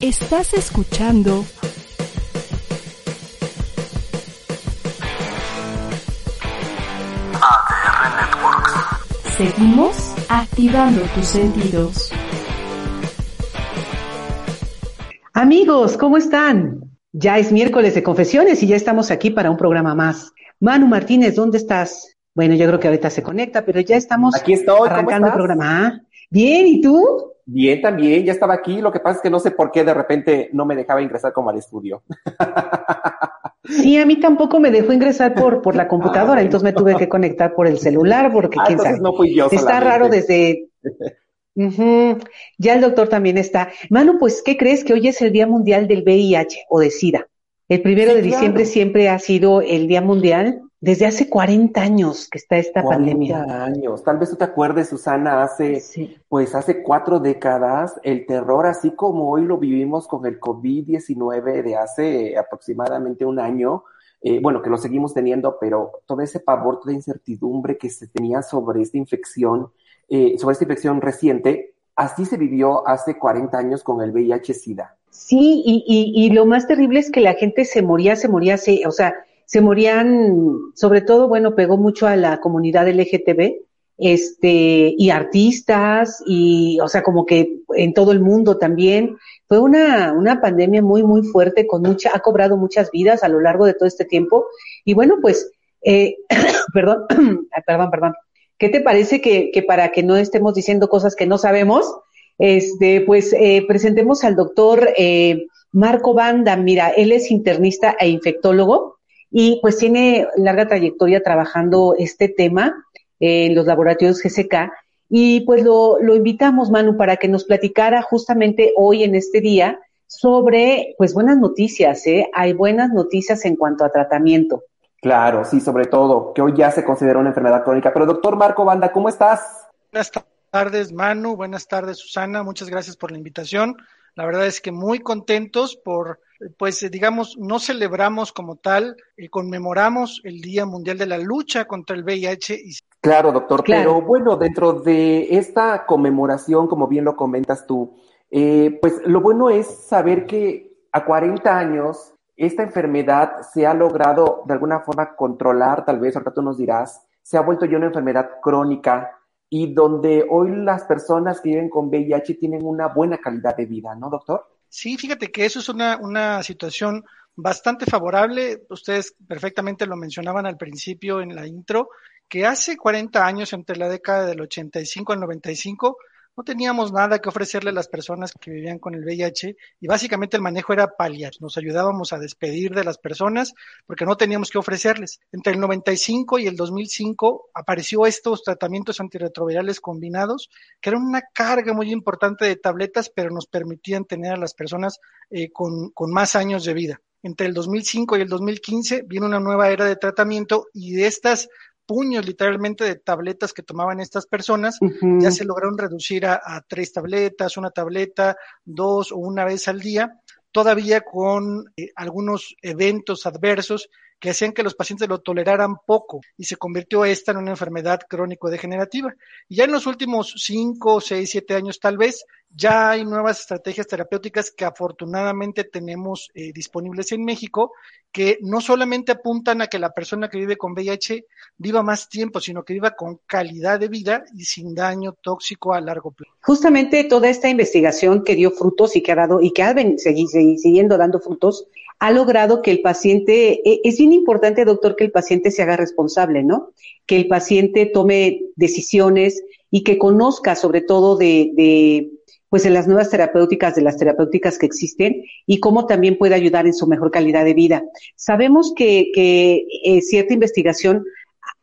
Estás escuchando ADR Networks. Seguimos activando tus sentidos. Amigos, ¿cómo están? Ya es miércoles de confesiones y ya estamos aquí para un programa más. Manu Martínez, ¿dónde estás? Bueno, yo creo que ahorita se conecta, pero ya estamos Aquí estoy, arrancando el programa. Bien, ¿y tú? Bien, también, ya estaba aquí. Lo que pasa es que no sé por qué de repente no me dejaba ingresar como al estudio. Sí, a mí tampoco me dejó ingresar por, por la computadora, entonces me tuve que conectar por el celular, porque Ah, quién sabe. no fui yo Está solamente. raro desde... Ya el doctor también está. Manu, pues, ¿qué crees? Que hoy es el Día Mundial del VIH o de SIDA. El primero Sí, de claro. diciembre siempre ha sido el Día Mundial desde hace 40 años que está esta 40 pandemia. años. Tal vez tú te acuerdes, Susana, hace, Sí. pues hace cuatro décadas, el terror, así como hoy lo vivimos con el COVID-19 de hace aproximadamente un año, eh, bueno, que lo seguimos teniendo, pero todo ese pavor, toda incertidumbre que se tenía sobre esta infección, eh, sobre esta infección reciente, así se vivió hace 40 años con el VIH-Sida. Sí, y, y, y lo más terrible es que la gente se moría, se moría, se, o sea, se morían, sobre todo, bueno, pegó mucho a la comunidad LGTB, este, y artistas, y, o sea, como que en todo el mundo también. Fue una, una pandemia muy, muy fuerte, con mucha, ha cobrado muchas vidas a lo largo de todo este tiempo. Y bueno, pues, eh, perdón, ay, perdón, perdón. ¿Qué te parece que, que para que no estemos diciendo cosas que no sabemos, este, pues eh, presentemos al doctor eh, Marco Banda. Mira, él es internista e infectólogo y pues tiene larga trayectoria trabajando este tema en los laboratorios GCK. Y pues lo, lo invitamos, Manu, para que nos platicara justamente hoy en este día sobre, pues buenas noticias, ¿eh? Hay buenas noticias en cuanto a tratamiento. Claro, sí, sobre todo, que hoy ya se considera una enfermedad crónica. Pero doctor Marco Banda, ¿cómo estás? Buenas tardes, Manu. Buenas tardes, Susana. Muchas gracias por la invitación. La verdad es que muy contentos por, pues, eh, digamos, no celebramos como tal, eh, conmemoramos el Día Mundial de la Lucha contra el VIH y Claro, doctor, Claro. pero bueno, dentro de esta conmemoración, como bien lo comentas tú, eh, pues lo bueno es saber que a 40 años esta enfermedad se ha logrado de alguna forma controlar, tal vez ahorita tú nos dirás, se ha vuelto ya una enfermedad crónica y donde hoy las personas que viven con VIH tienen una buena calidad de vida, ¿no, doctor? Sí, fíjate que eso es una, una situación bastante favorable. Ustedes perfectamente lo mencionaban al principio en la intro, que hace 40 años, entre la década del 85 al 95, no teníamos nada que ofrecerle a las personas que vivían con el VIH y básicamente el manejo era paliar. Nos ayudábamos a despedir de las personas porque no teníamos que ofrecerles. Entre el 95 y el 2005 apareció estos tratamientos antirretrovirales combinados que eran una carga muy importante de tabletas, pero nos permitían tener a las personas eh, con, con más años de vida. Entre el 2005 y el 2015 vino una nueva era de tratamiento y de estas puños literalmente de tabletas que tomaban estas personas, ya se lograron reducir a, a tres tabletas, una tableta, dos o una vez al día, todavía con eh, algunos eventos adversos que hacían que los pacientes lo toleraran poco y se convirtió esta en una enfermedad crónico-degenerativa. Y ya en los últimos cinco, seis, siete años tal vez, ya hay nuevas estrategias terapéuticas que afortunadamente tenemos eh, disponibles en México, que no solamente apuntan a que la persona que vive con VIH viva más tiempo, sino que viva con calidad de vida y sin daño tóxico a largo plazo. Justamente toda esta investigación que dio frutos y que ha dado y que ha ven- segui- segui- siguiendo dando frutos, ha logrado que el paciente, e- es bien importante, doctor, que el paciente se haga responsable, ¿no? Que el paciente tome decisiones y que conozca sobre todo de, de pues de las nuevas terapéuticas, de las terapéuticas que existen y cómo también puede ayudar en su mejor calidad de vida. Sabemos que, que eh, cierta investigación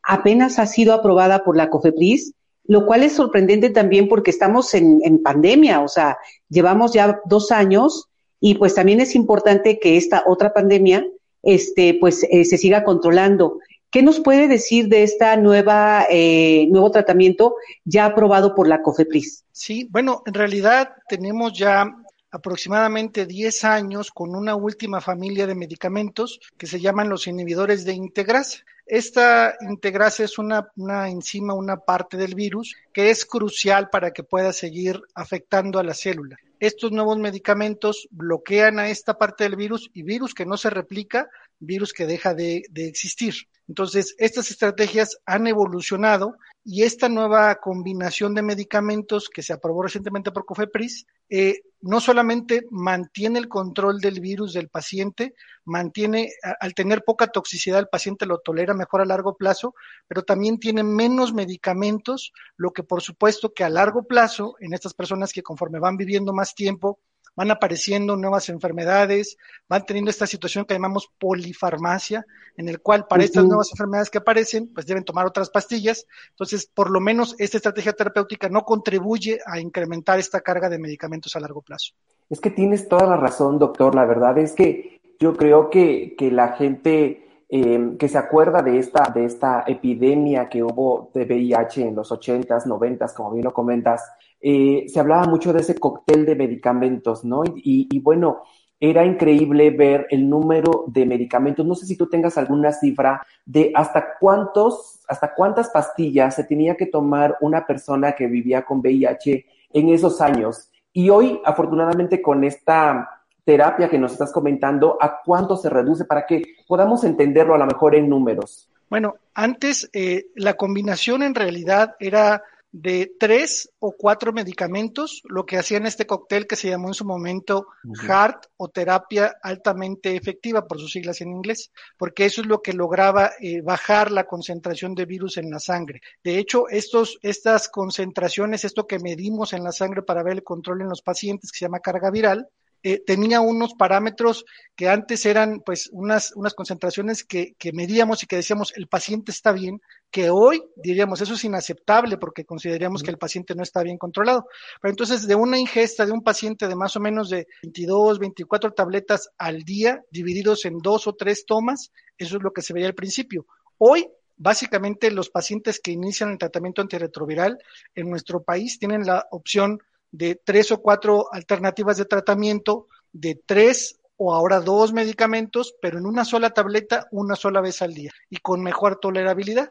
apenas ha sido aprobada por la COFEPRIS, lo cual es sorprendente también porque estamos en, en pandemia, o sea, llevamos ya dos años y pues también es importante que esta otra pandemia este, pues eh, se siga controlando. ¿Qué nos puede decir de esta nueva eh, nuevo tratamiento ya aprobado por la COFEPRIS? Sí, bueno, en realidad tenemos ya aproximadamente 10 años con una última familia de medicamentos que se llaman los inhibidores de integrasa. Esta integrasa es una, una enzima, una parte del virus que es crucial para que pueda seguir afectando a la célula. Estos nuevos medicamentos bloquean a esta parte del virus y virus que no se replica, virus que deja de, existir. Entonces, estas estrategias han evolucionado y esta nueva combinación de medicamentos que se aprobó recientemente por COFEPRIS eh, no solamente mantiene el control del virus del paciente, mantiene, al tener poca toxicidad, el paciente lo tolera mejor a largo plazo, pero también tiene menos medicamentos, lo que por supuesto que a largo plazo, en estas personas que conforme van viviendo más tiempo, van apareciendo nuevas enfermedades, van teniendo esta situación que llamamos polifarmacia, en el cual para estas nuevas enfermedades que aparecen, pues deben tomar otras pastillas. Entonces, por lo menos esta estrategia terapéutica no contribuye a incrementar esta carga de medicamentos a largo plazo. Es que tienes toda la razón, doctor. La verdad es que yo creo que, que la gente eh, que se acuerda de esta, de esta epidemia que hubo de VIH en los 80s, 90s, como bien lo comentas, eh, se hablaba mucho de ese cóctel de medicamentos, ¿no? Y, bueno, era increíble ver el número de medicamentos. No sé si tú tengas alguna cifra de hasta cuántos, hasta cuántas pastillas se tenía que tomar una persona que vivía con VIH en esos años. Y hoy, afortunadamente, con esta terapia que nos estás comentando, ¿a cuánto se reduce para que podamos entenderlo a lo mejor en números? Bueno, antes eh, la combinación en realidad era de tres o cuatro medicamentos, lo que hacían este cóctel que se llamó en su momento HART o terapia altamente efectiva, por sus siglas en inglés, porque eso es lo que lograba eh, bajar la concentración de virus en la sangre. De hecho, estos, estas concentraciones, esto que medimos en la sangre para ver el control en los pacientes, que se llama carga viral, eh, tenía unos parámetros que antes eran pues unas, unas concentraciones que, que, medíamos y que decíamos el paciente está bien, que hoy diríamos eso es inaceptable porque consideraríamos que el paciente no está bien controlado. Pero entonces de una ingesta de un paciente de más o menos de 22, 24 tabletas al día, divididos en dos o tres tomas, eso es lo que se veía al principio. Hoy básicamente los pacientes que inician el tratamiento antirretroviral en nuestro país tienen la opción de tres o cuatro alternativas de tratamiento, de tres o ahora dos medicamentos, pero en una sola tableta, una sola vez al día y con mejor tolerabilidad.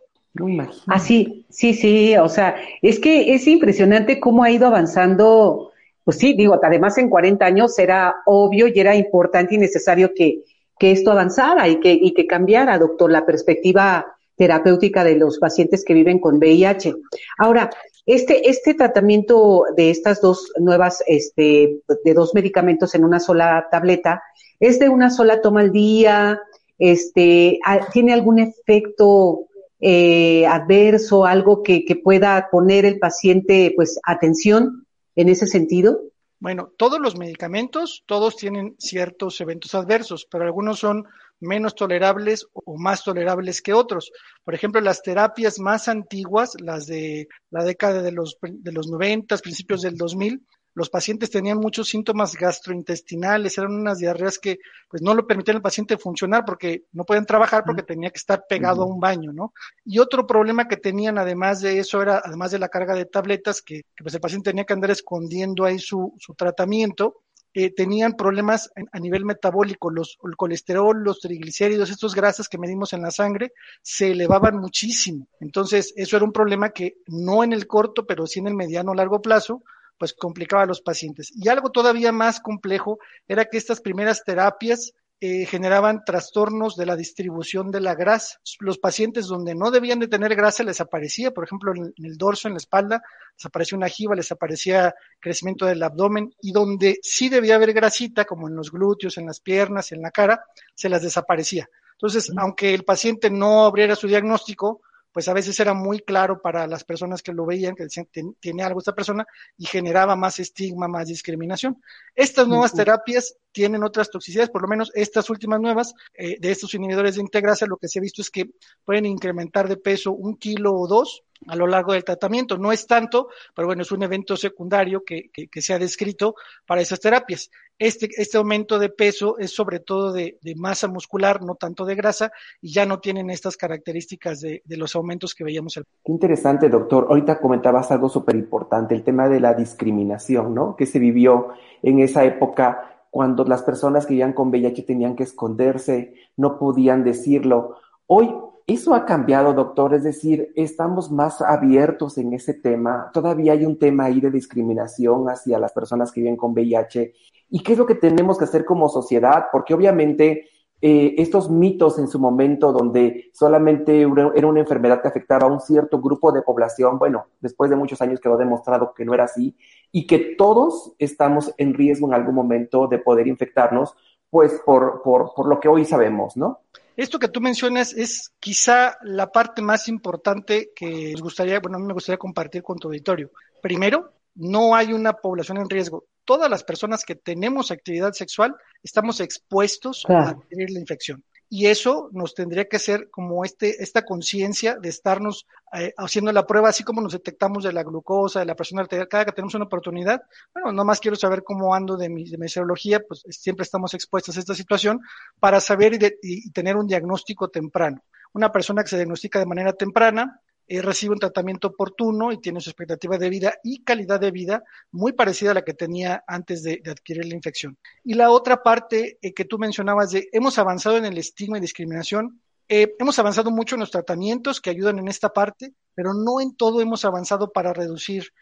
Así, sí, sí, o sea, es que es impresionante cómo ha ido avanzando, pues sí, digo, además en 40 años era obvio y era importante y necesario que, que esto avanzara y que, y que cambiara, doctor, la perspectiva terapéutica de los pacientes que viven con VIH. Ahora, este, este tratamiento de estas dos nuevas, este, de dos medicamentos en una sola tableta, ¿es de una sola toma al día? Este, ¿Tiene algún efecto eh, adverso, algo que, que pueda poner el paciente, pues, atención en ese sentido? Bueno, todos los medicamentos, todos tienen ciertos eventos adversos, pero algunos son menos tolerables o más tolerables que otros. Por ejemplo, las terapias más antiguas, las de la década de los, de los 90, principios del 2000, los pacientes tenían muchos síntomas gastrointestinales, eran unas diarreas que pues no lo permitían al paciente funcionar porque no pueden trabajar porque tenía que estar pegado a un baño, ¿no? Y otro problema que tenían además de eso era, además de la carga de tabletas, que, que pues el paciente tenía que andar escondiendo ahí su, su tratamiento, eh, tenían problemas a nivel metabólico, los, colesterol, los triglicéridos, estos grasas que medimos en la sangre, se elevaban muchísimo. Entonces, eso era un problema que no en el corto, pero sí en el mediano o largo plazo, pues complicaba a los pacientes. Y algo todavía más complejo era que estas primeras terapias eh, generaban trastornos de la distribución de la grasa. Los pacientes donde no debían de tener grasa les aparecía, por ejemplo, en, el dorso, en la espalda, les aparecía una jiba, les aparecía crecimiento del abdomen y donde sí debía haber grasita, como en los glúteos, en las piernas, en la cara, se las desaparecía. Entonces, aunque el paciente no abriera su diagnóstico, pues a veces era muy claro para las personas que lo veían, que decían, tiene algo esta persona, y generaba más estigma, más discriminación. Estas nuevas terapias tienen otras toxicidades, por lo menos estas últimas nuevas, eh, de estos inhibidores de integrasa, lo que se ha visto es que pueden incrementar de peso un kilo o dos, a lo largo del tratamiento. No es tanto, pero bueno, es un evento secundario que, que, se ha descrito para esas terapias. Este, este aumento de peso es sobre todo de, masa muscular, no tanto de grasa, y ya no tienen estas características de, los aumentos que veíamos. Qué interesante, doctor. Ahorita comentabas algo súper importante, el tema de la discriminación, ¿no? Que se vivió en esa época cuando las personas que vivían con VIH tenían que esconderse, no podían decirlo. Hoy eso ha cambiado, doctor, es decir, estamos más abiertos en ese tema. Todavía hay un tema ahí de discriminación hacia las personas que viven con VIH. ¿Y qué es lo que tenemos que hacer como sociedad? Porque obviamente eh, estos mitos en su momento donde solamente era una enfermedad que afectaba a un cierto grupo de población, bueno, después de muchos años quedó demostrado que no era así y que todos estamos en riesgo en algún momento de poder infectarnos, pues por, por, por lo que hoy sabemos, ¿no? Esto que tú mencionas es quizá la parte más importante que nos gustaría, bueno, a mí me gustaría compartir con tu auditorio. Primero, no hay una población en riesgo. Todas las personas que tenemos actividad sexual estamos expuestos a adquirir la infección y eso nos tendría que ser como este, esta conciencia de estarnos eh, haciendo la prueba, así como nos detectamos de la glucosa, de la presión arterial, cada que tenemos una oportunidad. Bueno, nomás quiero saber cómo ando de mi, de mi serología, pues siempre estamos expuestos a esta situación para saber y tener un diagnóstico temprano. Una persona que se diagnostica de manera temprana eh, recibe un tratamiento oportuno y tiene su expectativa de vida y calidad de vida muy parecida a la que tenía antes de, adquirir la infección. Y la otra parte eh, que tú mencionabas de hemos avanzado en el estigma y discriminación, eh, hemos avanzado mucho en los tratamientos que ayudan en esta parte, pero no en todo hemos avanzado para reducir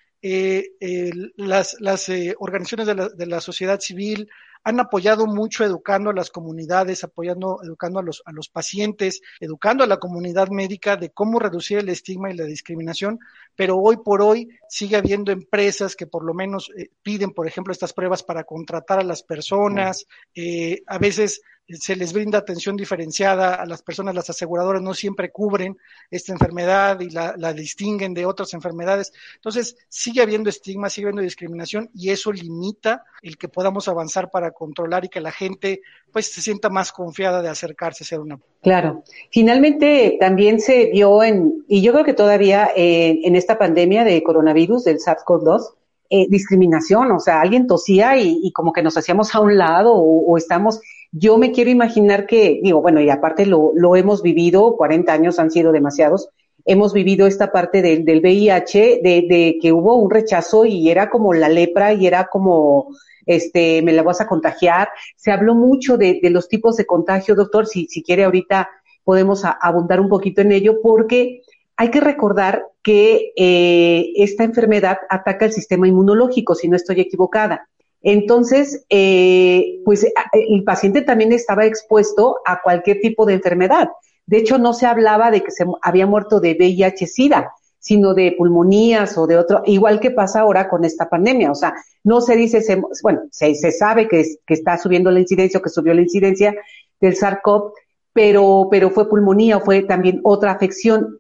las, las organizaciones de la, de la sociedad civil, han apoyado mucho educando a las comunidades, apoyando, educando a los, a los pacientes, educando a la comunidad médica de cómo reducir el estigma y la discriminación, pero hoy por hoy sigue habiendo empresas que por lo menos eh, piden, por ejemplo, estas pruebas para contratar a las personas, eh, a veces se les brinda atención diferenciada a las personas, las aseguradoras no siempre cubren esta enfermedad y la, distinguen de otras enfermedades. Entonces, sigue habiendo estigma, sigue habiendo discriminación y eso limita el que podamos avanzar para controlar y que la gente pues se sienta más confiada de acercarse a ser una. Claro. Finalmente también se vio en, y yo creo que todavía en esta pandemia de coronavirus, del SARS-CoV-2, eh, discriminación, o sea, alguien tosía y, como que nos hacíamos a un lado o, estamos, yo me quiero imaginar que, digo, bueno, y aparte lo, lo hemos vivido, 40 años han sido demasiados, hemos vivido esta parte del, del VIH, de, de que hubo un rechazo y era como la lepra y era como, este, me la vas a contagiar. Se habló mucho de, de los tipos de contagio, doctor, si, si quiere ahorita podemos abundar un poquito en ello, porque hay que recordar que eh, esta enfermedad ataca el sistema inmunológico, si no estoy equivocada. Entonces, eh, pues el paciente también estaba expuesto a cualquier tipo de enfermedad. De hecho, no se hablaba de que se había muerto de VIH-Sida, sino de pulmonías o de otro, igual que pasa ahora con esta pandemia. O sea, no se dice, bueno, se, se sabe que, que está subiendo la incidencia o que subió la incidencia del SARS-CoV, pero, pero fue pulmonía o fue también otra afección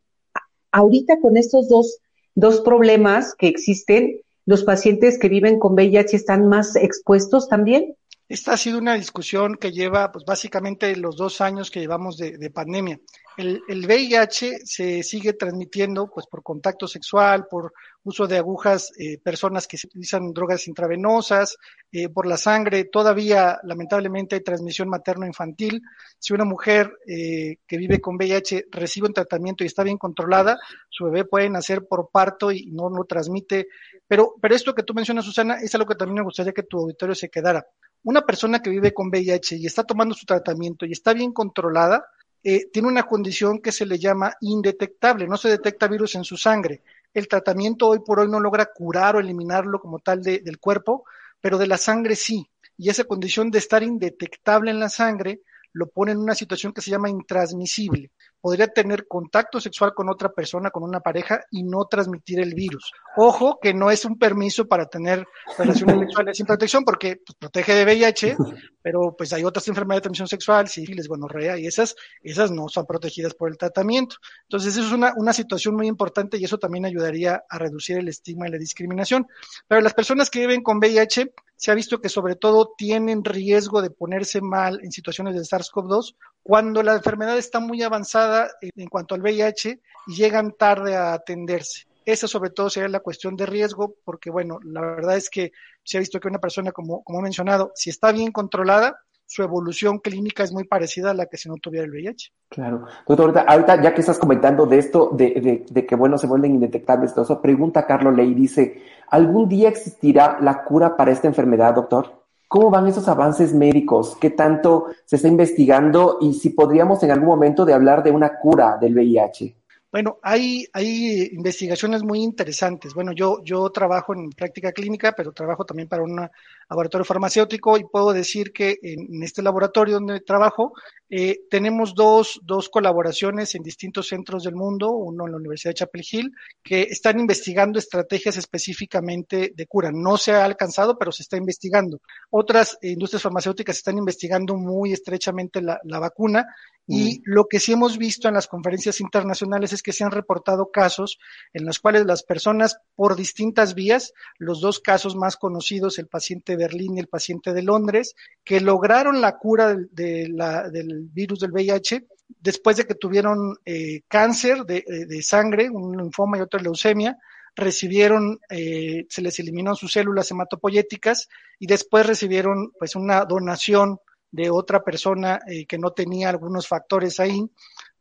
ahorita con estos dos, dos problemas que existen, los pacientes que viven con VIH están más expuestos también. Esta ha sido una discusión que lleva, pues básicamente los dos años que llevamos de, de pandemia. El, el, VIH se sigue transmitiendo pues por contacto sexual, por uso de agujas, eh, personas que utilizan drogas intravenosas, eh, por la sangre. Todavía, lamentablemente, hay transmisión materno-infantil. Si una mujer eh, que vive con VIH recibe un tratamiento y está bien controlada, su bebé puede nacer por parto y no lo transmite. Pero, pero esto que tú mencionas, Susana, es algo que también me gustaría que tu auditorio se quedara. Una persona que vive con VIH y está tomando su tratamiento y está bien controlada, eh, tiene una condición que se le llama indetectable, no se detecta virus en su sangre. El tratamiento hoy por hoy no logra curar o eliminarlo como tal del cuerpo, pero de la sangre sí. Y esa condición de estar indetectable en la sangre lo pone en una situación que se llama intransmisible. Podría tener contacto sexual con otra persona, con una pareja, y no transmitir el virus. Ojo, que no es un permiso para tener relaciones sexuales sin protección, porque pues, protege de VIH, pero pues hay otras enfermedades de transmisión sexual, sífilis, gonorrea, y esas, esas no son protegidas por el tratamiento. Entonces, eso es una, una situación muy importante y eso también ayudaría a reducir el estigma y la discriminación. Pero las personas que viven con VIH, se ha visto que sobre todo tienen riesgo de ponerse mal en situaciones de SARS-CoV-2 cuando la enfermedad está muy avanzada en cuanto al VIH llegan tarde a atenderse. Esa sobre todo sería la cuestión de riesgo, porque bueno, la verdad es que se ha visto que una persona, como, como he mencionado, si está bien controlada, su evolución clínica es muy parecida a la que si no tuviera el VIH. Claro. Doctor, ahorita ya que estás comentando de esto, de, de, que bueno, se vuelven indetectables, todo eso, pregunta Carlos Ley, dice, ¿algún día existirá la cura para esta enfermedad, doctor? ¿Cómo van esos avances médicos? ¿Qué tanto se está investigando? Y si podríamos en algún momento de hablar de una cura del VIH. Bueno, hay, hay investigaciones muy interesantes. Bueno, yo, yo trabajo en práctica clínica, pero trabajo también para un laboratorio farmacéutico y puedo decir que en, este laboratorio donde trabajo eh, tenemos dos, dos colaboraciones en distintos centros del mundo, uno en la Universidad de Chapel Hill, que están investigando estrategias específicamente de cura. No se ha alcanzado, pero se está investigando. Otras industrias farmacéuticas están investigando muy estrechamente la, la vacuna y mm. lo que sí hemos visto en las conferencias internacionales es que se han reportado casos en los cuales las personas por distintas vías, los dos casos más conocidos, el paciente de Berlín y el paciente de Londres, que lograron la cura de, la, del virus del VIH después de que tuvieron eh, cáncer de, eh, sangre, un linfoma y otra leucemia, recibieron, eh, se les eliminó sus células hematopoyéticas y después recibieron pues una donación de otra persona eh, que no tenía algunos factores ahí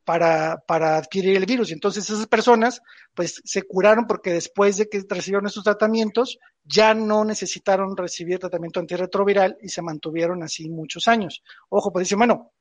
para, para adquirir el virus. Y entonces esas personas pues se curaron porque después de que recibieron esos tratamientos ya no necesitaron recibir tratamiento antirretroviral y se mantuvieron así muchos años. Ojo, pues dicen, bueno,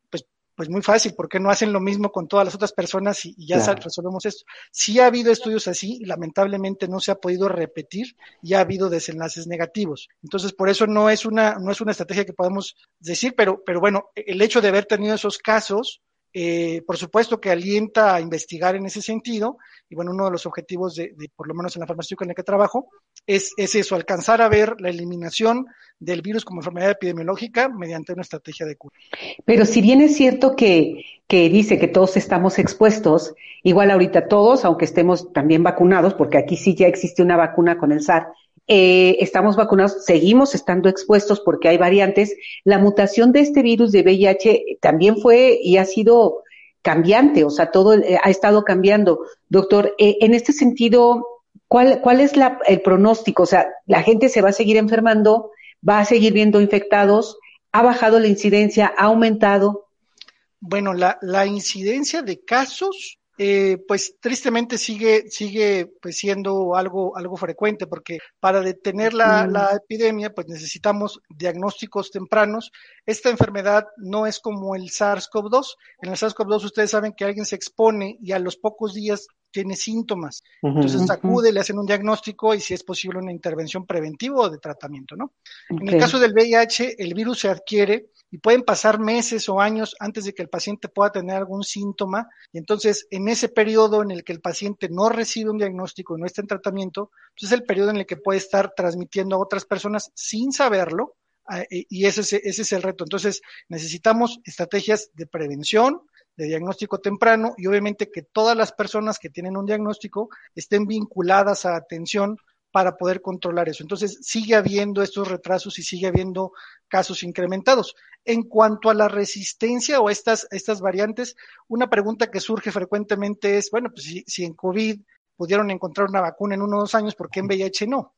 pues muy fácil, ¿por qué no hacen lo mismo con todas las otras personas y, ya resolvemos esto? Sí ha habido estudios así, y lamentablemente no se ha podido repetir y ha habido desenlaces negativos. Entonces, por eso no es una, no es una estrategia que podemos decir, pero, pero bueno, el hecho de haber tenido esos casos, eh, por supuesto que alienta a investigar en ese sentido, y bueno, uno de los objetivos de, por lo menos en la farmacéutica en la que trabajo, es, es, eso, alcanzar a ver la eliminación del virus como enfermedad epidemiológica mediante una estrategia de cura. Pero si bien es cierto que, que dice que todos estamos expuestos, igual ahorita todos, aunque estemos también vacunados, porque aquí sí ya existe una vacuna con el SAR, eh, estamos vacunados, seguimos estando expuestos porque hay variantes. La mutación de este virus de VIH también fue y ha sido cambiante, o sea, todo eh, ha estado cambiando. Doctor, eh, en este sentido, ¿cuál, cuál es la, el pronóstico? O sea, la gente se va a seguir enfermando, va a seguir viendo infectados, ha bajado la incidencia, ha aumentado. Bueno, la, la incidencia de casos eh, pues tristemente sigue, sigue pues siendo algo, algo frecuente, porque para detener la, la, epidemia, pues necesitamos diagnósticos tempranos. Esta enfermedad no es como el SARS-CoV-2. En el SARS-CoV-2 ustedes saben que alguien se expone y a los pocos días tiene síntomas. Entonces acude, le hacen un diagnóstico y si es posible una intervención preventiva o de tratamiento, ¿no? En el caso del VIH, el virus se adquiere y pueden pasar meses o años antes de que el paciente pueda tener algún síntoma. Y entonces, en ese periodo en el que el paciente no recibe un diagnóstico y no está en tratamiento, pues es el periodo en el que puede estar transmitiendo a otras personas sin saberlo. Ah, y ese es, ese es el reto. Entonces, necesitamos estrategias de prevención, de diagnóstico temprano y obviamente que todas las personas que tienen un diagnóstico estén vinculadas a atención para poder controlar eso. Entonces, sigue habiendo estos retrasos y sigue habiendo casos incrementados. En cuanto a la resistencia o estas, estas variantes, una pregunta que surge frecuentemente es, bueno, pues si, si en COVID pudieron encontrar una vacuna en uno o dos años, ¿por qué en VIH no?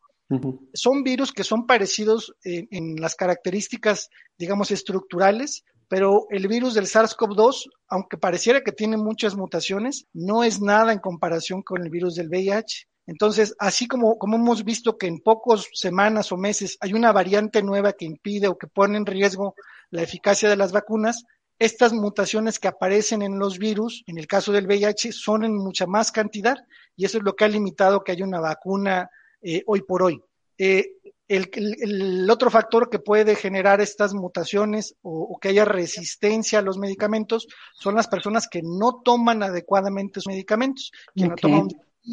Son virus que son parecidos en, en, las características, digamos, estructurales, pero el virus del SARS-CoV-2, aunque pareciera que tiene muchas mutaciones, no es nada en comparación con el virus del VIH. Entonces, así como, hemos visto que en pocas semanas o meses hay una variante nueva que impide o que pone en riesgo la eficacia de las vacunas, estas mutaciones que aparecen en los virus, en el caso del VIH, son en mucha más cantidad y eso es lo que ha limitado que haya una vacuna eh, hoy por hoy. Eh, el, el, otro factor que puede generar estas mutaciones o, o, que haya resistencia a los medicamentos son las personas que no toman adecuadamente sus medicamentos, que okay. no toman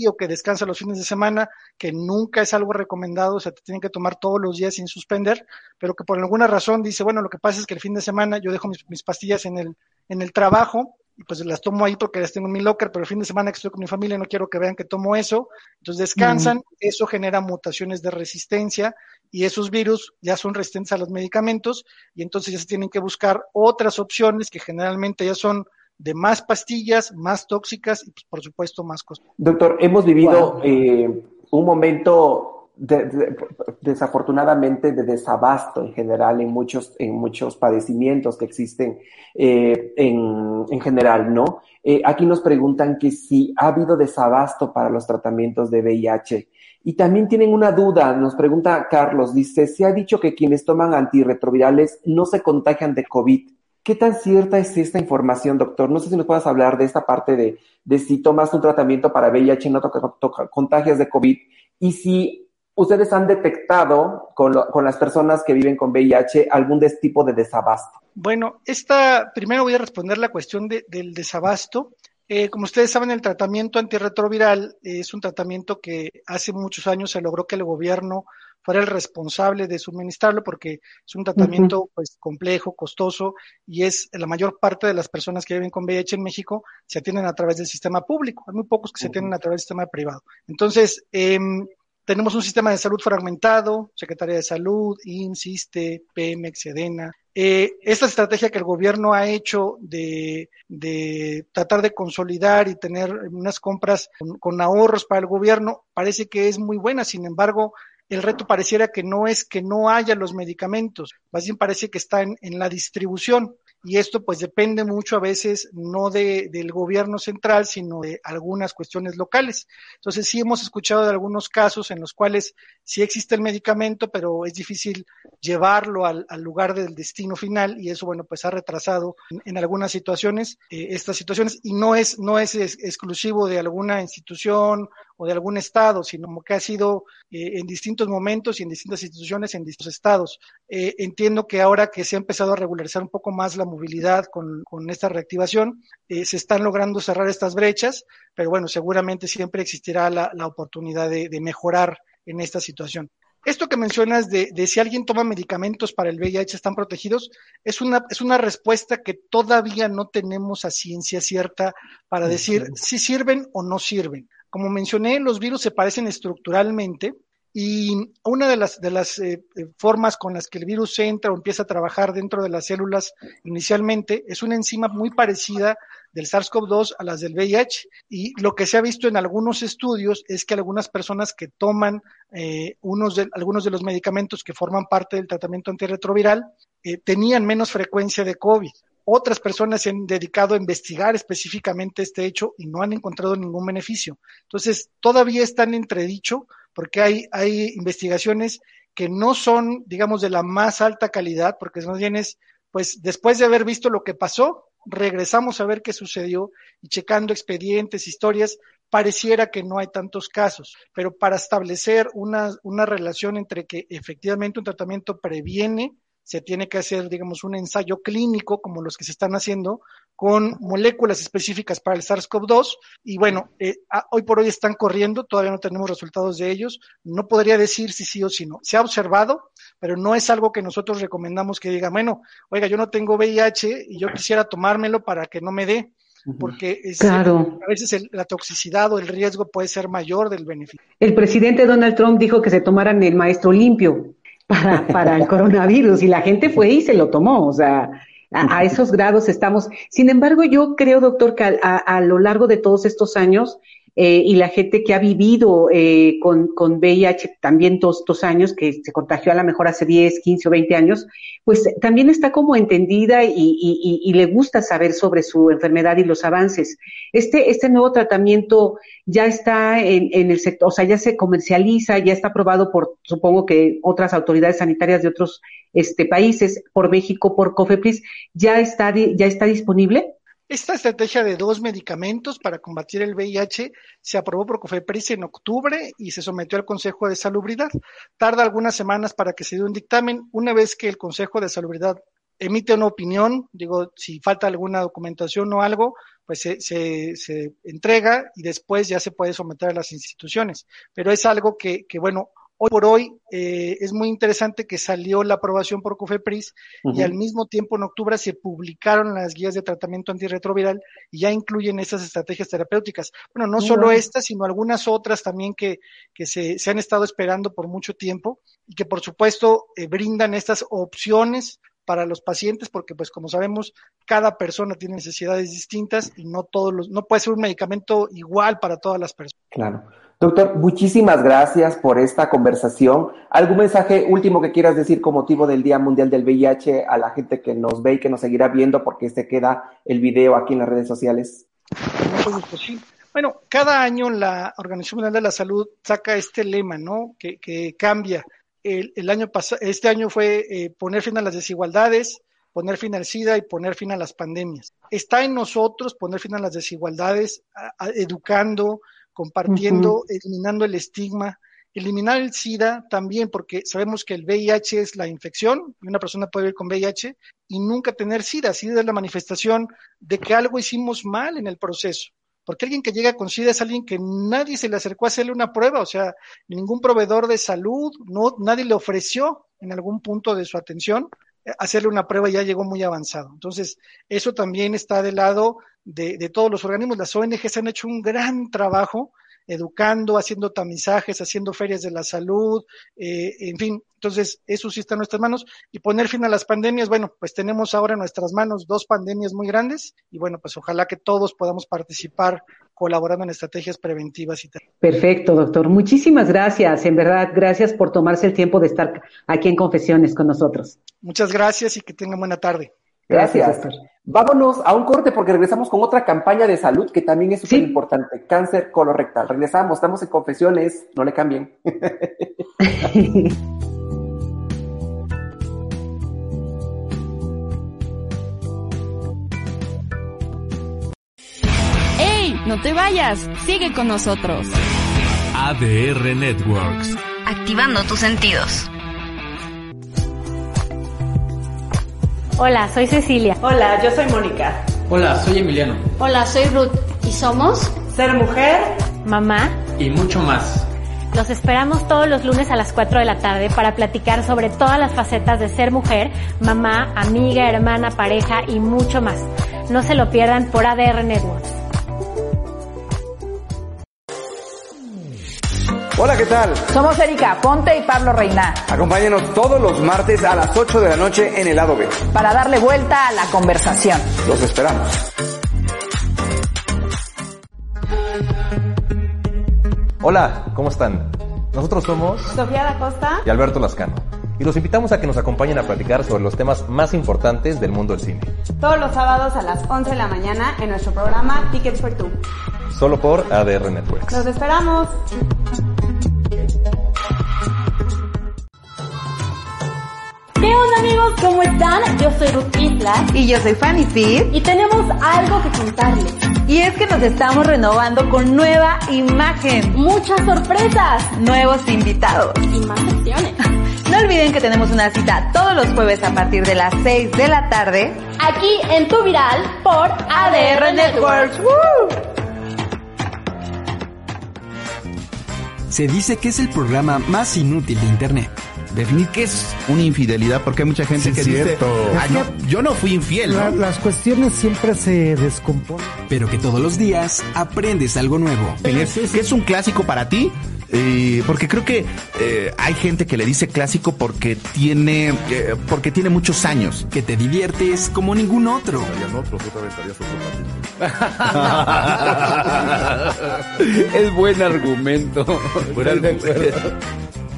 o que descansa los fines de semana, que nunca es algo recomendado, o sea, te tienen que tomar todos los días sin suspender, pero que por alguna razón dice, bueno, lo que pasa es que el fin de semana yo dejo mis, mis pastillas en el, en el trabajo pues las tomo ahí porque las tengo en mi locker, pero el fin de semana que estoy con mi familia no quiero que vean que tomo eso, entonces descansan, eso genera mutaciones de resistencia y esos virus ya son resistentes a los medicamentos y entonces ya se tienen que buscar otras opciones que generalmente ya son de más pastillas, más tóxicas y pues, por supuesto más costosas. Doctor, hemos vivido wow. eh, un momento de, de, desafortunadamente de desabasto en general en muchos, en muchos padecimientos que existen eh, en, en, general, ¿no? Eh, aquí nos preguntan que si ha habido desabasto para los tratamientos de VIH. Y también tienen una duda, nos pregunta Carlos, dice, se ha dicho que quienes toman antirretrovirales no se contagian de COVID. ¿Qué tan cierta es esta información, doctor? No sé si nos puedas hablar de esta parte de, de si tomas un tratamiento para VIH y no toca, contagias de COVID y si ustedes han detectado con, lo, con, las personas que viven con VIH algún tipo de desabasto? Bueno, esta, primero voy a responder la cuestión de, del desabasto. Eh, como ustedes saben, el tratamiento antirretroviral es un tratamiento que hace muchos años se logró que el gobierno fuera el responsable de suministrarlo porque es un tratamiento uh -huh. pues complejo, costoso y es la mayor parte de las personas que viven con VIH en México se atienden a través del sistema público, hay muy pocos que se atienden a través del sistema privado. Entonces, eh, tenemos un sistema de salud fragmentado, Secretaría de Salud, INSISTE, Pemex, Sedena. Eh, esta estrategia que el gobierno ha hecho de, tratar de consolidar y tener unas compras con, ahorros para el gobierno parece que es muy buena, sin embargo, el reto pareciera que no es que no haya los medicamentos, más bien parece que está en la distribución y esto pues depende mucho a veces no de, del gobierno central, sino de algunas cuestiones locales. Entonces sí hemos escuchado de algunos casos en los cuales sí existe el medicamento, pero es difícil llevarlo al, al lugar del destino final y eso bueno pues ha retrasado en, algunas situaciones eh, estas situaciones y no es no es exclusivo de alguna institución o de algún estado, sino que ha sido eh, en distintos momentos y en distintas instituciones en distintos estados. Eh, entiendo que ahora que se ha empezado a regularizar un poco más la movilidad con, con esta reactivación, eh, se están logrando cerrar estas brechas, pero bueno, seguramente siempre existirá la, la oportunidad de, de, mejorar en esta situación. Esto que mencionas de, de, si alguien toma medicamentos para el VIH están protegidos, es una, es una respuesta que todavía no tenemos a ciencia cierta para decir si sirven o no sirven. Como mencioné, los virus se parecen estructuralmente y una de las, de las eh, formas con las que el virus entra o empieza a trabajar dentro de las células inicialmente es una enzima muy parecida del SARS-CoV-2 a las del VIH y lo que se ha visto en algunos estudios es que algunas personas que toman eh, algunos de los medicamentos que forman parte del tratamiento antirretroviral eh, tenían menos frecuencia de COVID. Otras personas se han dedicado a investigar específicamente este hecho y no han encontrado ningún beneficio. Entonces, todavía está en entredicho porque hay, hay investigaciones que no son, digamos, de la más alta calidad, porque más bien es, pues, después de haber visto lo que pasó, regresamos a ver qué sucedió y checando expedientes, historias, pareciera que no hay tantos casos, pero para establecer una, una relación entre que efectivamente un tratamiento previene se tiene que hacer, digamos, un ensayo clínico como los que se están haciendo con moléculas específicas para el SARS-CoV-2 y bueno, eh, hoy por hoy están corriendo, todavía no tenemos resultados de ellos, no podría decir si sí o si no. Se ha observado, pero no es algo que nosotros recomendamos que diga, bueno, oiga, yo no tengo VIH y yo quisiera tomármelo para que no me dé porque es, claro. a veces el, la toxicidad o el riesgo puede ser mayor del beneficio. El presidente Donald Trump dijo que se tomaran el maestro limpio para, para el coronavirus y la gente fue y se lo tomó, o sea, a, esos grados estamos. Sin embargo, yo creo, doctor, que a lo largo de todos estos años eh, y la gente que ha vivido eh, con, con VIH también todos estos años, que se contagió a lo mejor hace 10, 15 o 20 años, pues también está como entendida y, y, y, le gusta saber sobre su enfermedad y los avances. Este, este nuevo tratamiento ya está en, en el sector, o sea, ya se comercializa, ya está aprobado por, supongo que otras autoridades sanitarias de otros este, países, por México, por COFEPRIS, ya está, ya está disponible. Esta estrategia de dos medicamentos para combatir el VIH se aprobó por COFEPRIS en octubre y se sometió al Consejo de Salubridad. Tarda algunas semanas para que se dé un dictamen. Una vez que el Consejo de Salubridad emite una opinión, digo, si falta alguna documentación o algo, pues se, se, se entrega y después ya se puede someter a las instituciones. Pero es algo que, que bueno, Hoy por hoy eh, es muy interesante que salió la aprobación por COFEPRIS y al mismo tiempo en octubre se publicaron las guías de tratamiento antirretroviral y ya incluyen esas estrategias terapéuticas. Bueno, no solo estas, sino algunas otras también que, que se, se, han estado esperando por mucho tiempo y que por supuesto eh, brindan estas opciones para los pacientes, porque pues como sabemos, cada persona tiene necesidades distintas y no todos los, no puede ser un medicamento igual para todas las personas. Claro. Doctor, muchísimas gracias por esta conversación. ¿Algún mensaje último que quieras decir con motivo del Día Mundial del VIH a la gente que nos ve y que nos seguirá viendo porque se queda el video aquí en las redes sociales? Bueno, cada año la Organización Mundial de la Salud saca este lema, ¿no? Que, cambia. El, año pasado, este año fue eh, poner fin a las desigualdades, poner fin al SIDA y poner fin a las pandemias. Está en nosotros poner fin a las desigualdades, educando, compartiendo, uh -huh. eliminando el estigma, eliminar el SIDA también, porque sabemos que el VIH es la infección y una persona puede vivir con VIH y nunca tener SIDA. SIDA es la manifestación de que algo hicimos mal en el proceso. Porque alguien que llega con SIDA es alguien que nadie se le acercó a hacerle una prueba, o sea, ningún proveedor de salud, no, nadie le ofreció en algún punto de su atención hacerle una prueba ya llegó muy avanzado. Entonces, eso también está del lado de, de, todos los organismos. Las ONGs han hecho un gran trabajo educando, haciendo tamizajes, haciendo ferias de la salud, eh, en fin, entonces eso sí está en nuestras manos. Y poner fin a las pandemias, bueno, pues tenemos ahora en nuestras manos dos pandemias muy grandes y bueno, pues ojalá que todos podamos participar colaborando en estrategias preventivas y tal. Perfecto, doctor. Muchísimas gracias. En verdad, gracias por tomarse el tiempo de estar aquí en Confesiones con nosotros. Muchas gracias y que tengan buena tarde. Gracias. Gracias Vámonos a un corte porque regresamos con otra campaña de salud que también es súper sí. importante, cáncer colorectal. Regresamos, estamos en confesiones, no le cambien. ¡Ey! No te vayas, sigue con nosotros. ADR Networks. Activando tus sentidos. Hola, soy Cecilia. Hola, yo soy Mónica. Hola, soy Emiliano. Hola, soy Ruth. ¿Y somos? Ser mujer, mamá y mucho más. Los esperamos todos los lunes a las 4 de la tarde para platicar sobre todas las facetas de ser mujer, mamá, amiga, hermana, pareja y mucho más. No se lo pierdan por ADR Networks. Hola, ¿qué tal? Somos Erika Ponte y Pablo Reina. Acompáñenos todos los martes a las 8 de la noche en el lado B. Para darle vuelta a la conversación. Los esperamos. Hola, ¿cómo están? Nosotros somos Sofía da Costa y Alberto Lascano. Y los invitamos a que nos acompañen a platicar sobre los temas más importantes del mundo del cine. Todos los sábados a las 11 de la mañana en nuestro programa Tickets for Two. Solo por ADR Networks. Los esperamos. ¿Qué onda amigos? ¿Cómo están? Yo soy Ruth Isla. Y yo soy Fanny Fit. Y tenemos algo que contarles. Y es que nos estamos renovando con nueva imagen. Muchas sorpresas. Nuevos invitados. Y más secciones. No olviden que tenemos una cita todos los jueves a partir de las 6 de la tarde. Aquí en Tu Viral por ADR, ADR Networks. Networks. Se dice que es el programa más inútil de Internet. Definir qué es una infidelidad, porque hay mucha gente sí, que cierto. dice, ah, no, yo no fui infiel. La, ¿no? Las cuestiones siempre se descomponen. Pero que todos los días aprendes algo nuevo. ¿Es, es un clásico para ti? Eh, porque creo que eh, hay gente que le dice clásico porque tiene eh, porque tiene muchos años. Que te diviertes como ningún otro. es buen argumento. Buen argumento.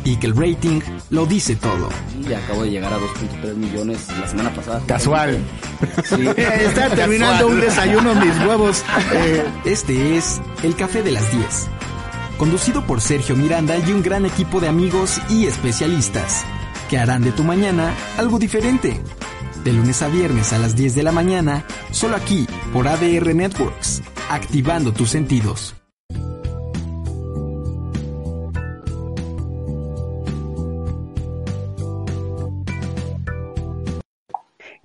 Y que el rating lo dice todo. Ya acabo de llegar a 2.3 millones la semana pasada. Casual. Sí. Está terminando Casual. un desayuno mis huevos. Este es El Café de las 10 conducido por Sergio Miranda y un gran equipo de amigos y especialistas, que harán de tu mañana algo diferente. De lunes a viernes a las 10 de la mañana, solo aquí por ADR Networks, activando tus sentidos.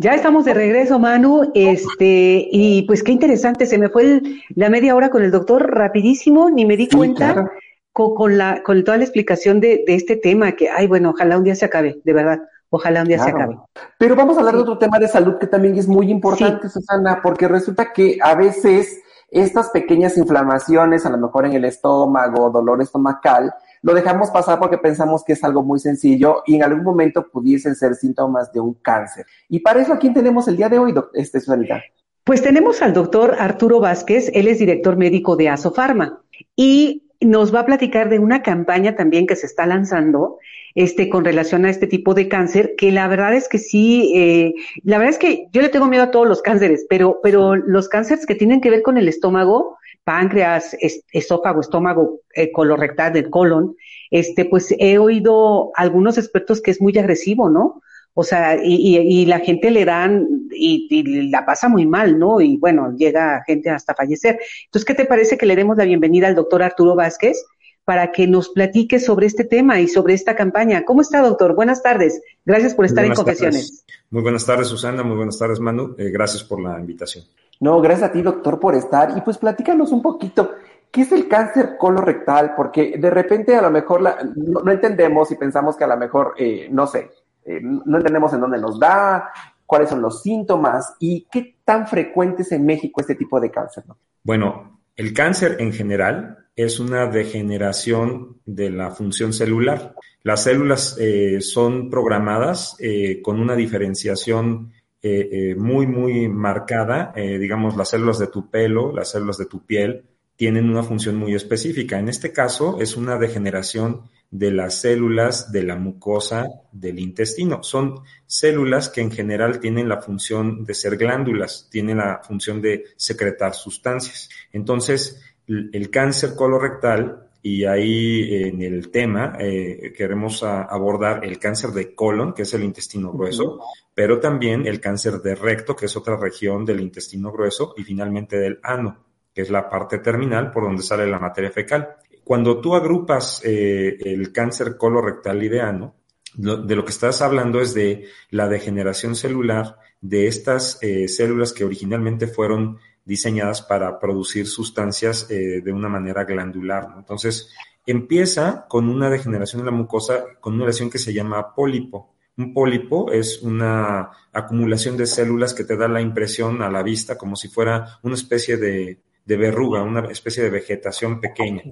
Ya estamos de regreso, Manu, este, y pues qué interesante, se me fue el, la media hora con el doctor rapidísimo, ni me di cuenta con, con, la, con toda la explicación de, de, este tema, que, ay, bueno, ojalá un día se acabe, de verdad, ojalá un día claro. se acabe. Pero vamos a hablar de otro tema de salud que también es muy importante, sí. Susana, porque resulta que a veces estas pequeñas inflamaciones, a lo mejor en el estómago, dolor estomacal, lo dejamos pasar porque pensamos que es algo muy sencillo y en algún momento pudiesen ser síntomas de un cáncer. Y para eso, ¿a quién tenemos el día de hoy, este, Susanita? Pues tenemos al doctor Arturo Vázquez, él es director médico de Asofarma y nos va a platicar de una campaña también que se está lanzando este, con relación a este tipo de cáncer, que la verdad es que sí, eh, la verdad es que yo le tengo miedo a todos los cánceres, pero, pero los cánceres que tienen que ver con el estómago, páncreas, esófago, estómago, eh, colorectal del colon, este, pues he oído algunos expertos que es muy agresivo, ¿no? O sea, y, y, y la gente le dan y, y, la pasa muy mal, ¿no? Y bueno, llega gente hasta fallecer. Entonces, ¿qué te parece que le demos la bienvenida al doctor Arturo Vázquez para que nos platique sobre este tema y sobre esta campaña? ¿Cómo está, doctor? Buenas tardes. Gracias por estar en Confesiones. Tardes. Muy buenas tardes, Susana. Muy buenas tardes, Manu. Eh, gracias por la invitación. No, gracias a ti, doctor, por estar. Y pues platícanos un poquito. ¿Qué es el cáncer colorectal? Porque de repente a lo mejor no, entendemos y pensamos que a lo mejor, eh, no sé, eh, no entendemos en dónde nos da, cuáles son los síntomas y qué tan frecuente es en México este tipo de cáncer. ¿no? Bueno, el cáncer en general es una degeneración de la función celular. Las células eh, son programadas eh, con una diferenciación eh, muy, muy marcada. digamos, las células de tu pelo, las células de tu piel, tienen una función muy específica. En este caso, es una degeneración de las células de la mucosa del intestino. Son células que en general tienen la función de ser glándulas, tienen la función de secretar sustancias. Entonces, el cáncer colorectal, y ahí en el tema eh, queremos a, abordar el cáncer de colon, que es el intestino grueso, pero también el cáncer de recto, que es otra región del intestino grueso, y finalmente del ano, que es la parte terminal por donde sale la materia fecal. Cuando tú agrupas eh, el cáncer colorectal y de ano, lo, de lo que estás hablando es de la degeneración celular de estas eh, células que originalmente fueron diseñadas para producir sustancias eh, de una manera glandular. Entonces, empieza con una degeneración de la mucosa, con una lesión que se llama pólipo. Un pólipo es una acumulación de células que te da la impresión a la vista como si fuera una especie de, de verruga, una especie de vegetación pequeña.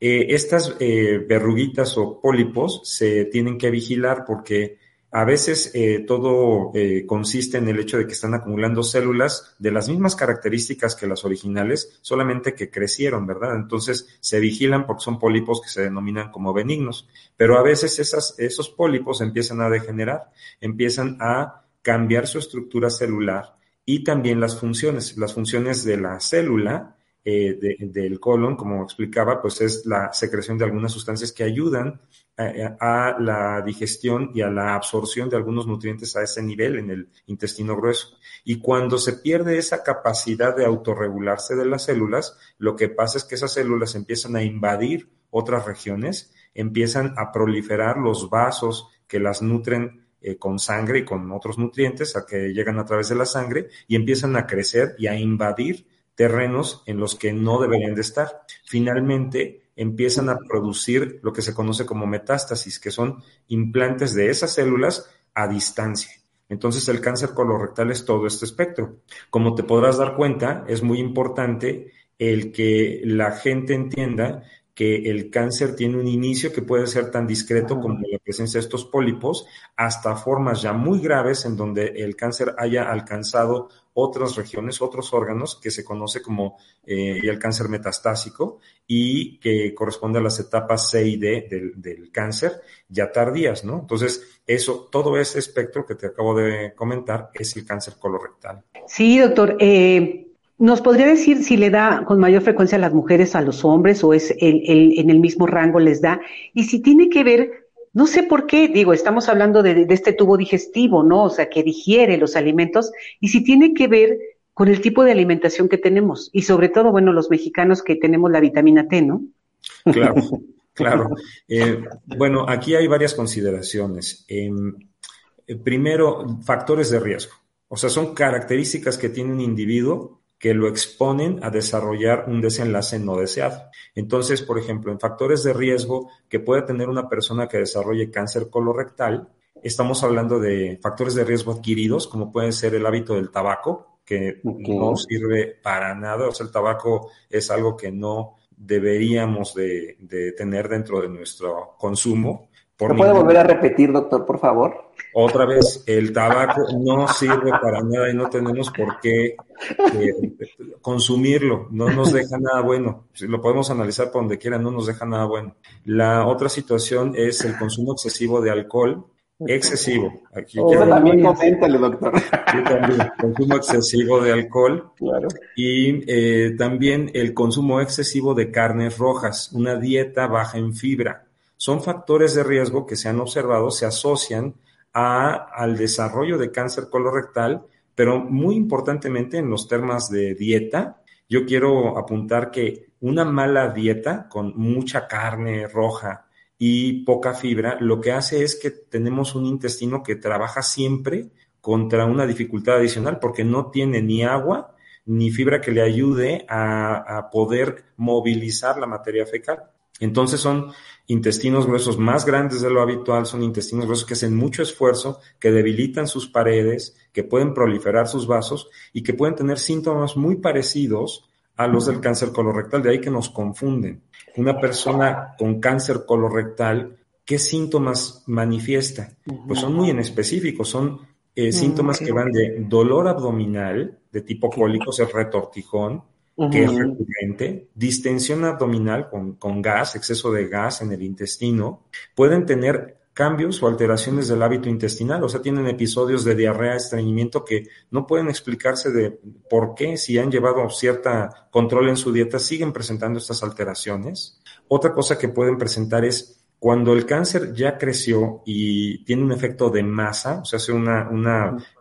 Eh, estas eh, verruguitas o pólipos se tienen que vigilar porque a veces eh, todo eh, consiste en el hecho de que están acumulando células de las mismas características que las originales, solamente que crecieron, ¿verdad? Entonces se vigilan porque son pólipos que se denominan como benignos, pero a veces esas, esos pólipos empiezan a degenerar, empiezan a cambiar su estructura celular y también las funciones, las funciones de la célula eh, de, del colon, como explicaba, pues es la secreción de algunas sustancias que ayudan a, a, la digestión y a la absorción de algunos nutrientes a ese nivel en el intestino grueso. Y cuando se pierde esa capacidad de autorregularse de las células, lo que pasa es que esas células empiezan a invadir otras regiones, empiezan a proliferar los vasos que las nutren eh, con sangre y con otros nutrientes a que llegan a través de la sangre y empiezan a crecer y a invadir terrenos en los que no deberían de estar. Finalmente, empiezan a producir lo que se conoce como metástasis, que son implantes de esas células a distancia. Entonces, el cáncer colorectal es todo este espectro. Como te podrás dar cuenta, es muy importante el que la gente entienda que el cáncer tiene un inicio que puede ser tan discreto como la presencia de estos pólipos, hasta formas ya muy graves en donde el cáncer haya alcanzado otras regiones, otros órganos que se conoce como eh, el cáncer metastásico y que corresponde a las etapas C y D del, del, cáncer ya tardías, ¿no? Entonces, eso, todo ese espectro que te acabo de comentar es el cáncer colorectal. Sí, doctor. Eh, ¿Nos podría decir si le da con mayor frecuencia a las mujeres a los hombres o es el, el, en el mismo rango les da? Y si tiene que ver, no sé por qué, digo, estamos hablando de, de este tubo digestivo, ¿no? O sea, que digiere los alimentos y si tiene que ver con el tipo de alimentación que tenemos y sobre todo, bueno, los mexicanos que tenemos la vitamina T, ¿no? Claro, claro. Eh, bueno, aquí hay varias consideraciones. Eh, primero, factores de riesgo. O sea, son características que tiene un individuo que lo exponen a desarrollar un desenlace no deseado. Entonces, por ejemplo, en factores de riesgo que puede tener una persona que desarrolle cáncer colorectal, estamos hablando de factores de riesgo adquiridos, como puede ser el hábito del tabaco, que no sirve para nada. O sea, el tabaco es algo que no deberíamos de, de tener dentro de nuestro consumo. ¿No puede volver a repetir, doctor, por favor? Otra vez, el tabaco no sirve para nada y no tenemos por qué eh, consumirlo. No nos deja nada bueno. Si lo podemos analizar por donde quiera, no nos deja nada bueno. La otra situación es el consumo excesivo de alcohol. Excesivo. Aquí también coméntale, doctor. Yo también, consumo excesivo de alcohol. Claro. Y eh, también el consumo excesivo de carnes rojas, una dieta baja en fibra son factores de riesgo que se han observado, se asocian a, al desarrollo de cáncer colorectal, pero muy importantemente en los temas de dieta, yo quiero apuntar que una mala dieta con mucha carne roja y poca fibra, lo que hace es que tenemos un intestino que trabaja siempre contra una dificultad adicional porque no tiene ni agua ni fibra que le ayude a, a poder movilizar la materia fecal. Entonces son intestinos gruesos más grandes de lo habitual, son intestinos gruesos que hacen mucho esfuerzo, que debilitan sus paredes, que pueden proliferar sus vasos y que pueden tener síntomas muy parecidos a los del cáncer colorectal, de ahí que nos confunden. Una persona con cáncer colorectal, ¿qué síntomas manifiesta? Pues son muy en específicos, son eh, síntomas que van de dolor abdominal de tipo cólico, o sea, retortijón, que es recurrente, distensión abdominal con, con, gas, exceso de gas en el intestino, pueden tener cambios o alteraciones del hábito intestinal, o sea, tienen episodios de diarrea, estreñimiento que no pueden explicarse de por qué, si han llevado cierta control en su dieta, siguen presentando estas alteraciones. Otra cosa que pueden presentar es cuando el cáncer ya creció y tiene un efecto de masa, o sea, hace un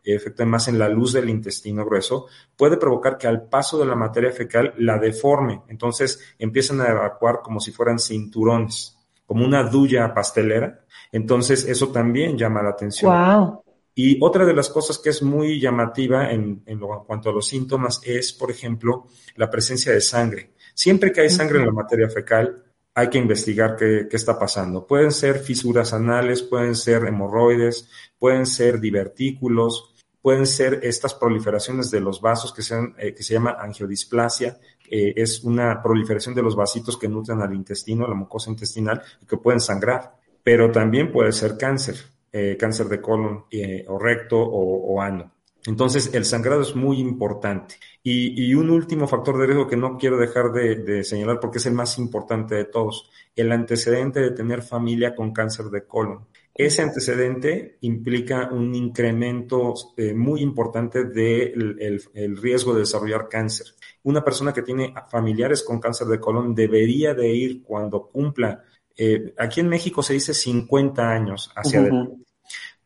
efecto de masa en la luz del intestino grueso, puede provocar que al paso de la materia fecal la deforme. Entonces empiezan a evacuar como si fueran cinturones, como una duya pastelera. Entonces eso también llama la atención. Wow. Y otra de las cosas que es muy llamativa en, en, lo, en cuanto a los síntomas es, por ejemplo, la presencia de sangre. Siempre que hay sangre en la materia fecal, hay que investigar qué, está pasando. Pueden ser fisuras anales, pueden ser hemorroides, pueden ser divertículos, pueden ser estas proliferaciones de los vasos que, sean, eh, que se llama angiodisplasia, es una proliferación de los vasitos que nutren al intestino, la mucosa intestinal, y que pueden sangrar. Pero también puede ser cáncer, eh, cáncer de colon eh, o recto o ano. Entonces, el sangrado es muy importante. Y, y, un último factor de riesgo que no quiero dejar de, de, señalar porque es el más importante de todos, el antecedente de tener familia con cáncer de colon. Ese antecedente implica un incremento eh, muy importante del de el, el riesgo de desarrollar cáncer. Una persona que tiene familiares con cáncer de colon debería de ir cuando cumpla, eh, aquí en México se dice 50 años hacia uh -huh. adelante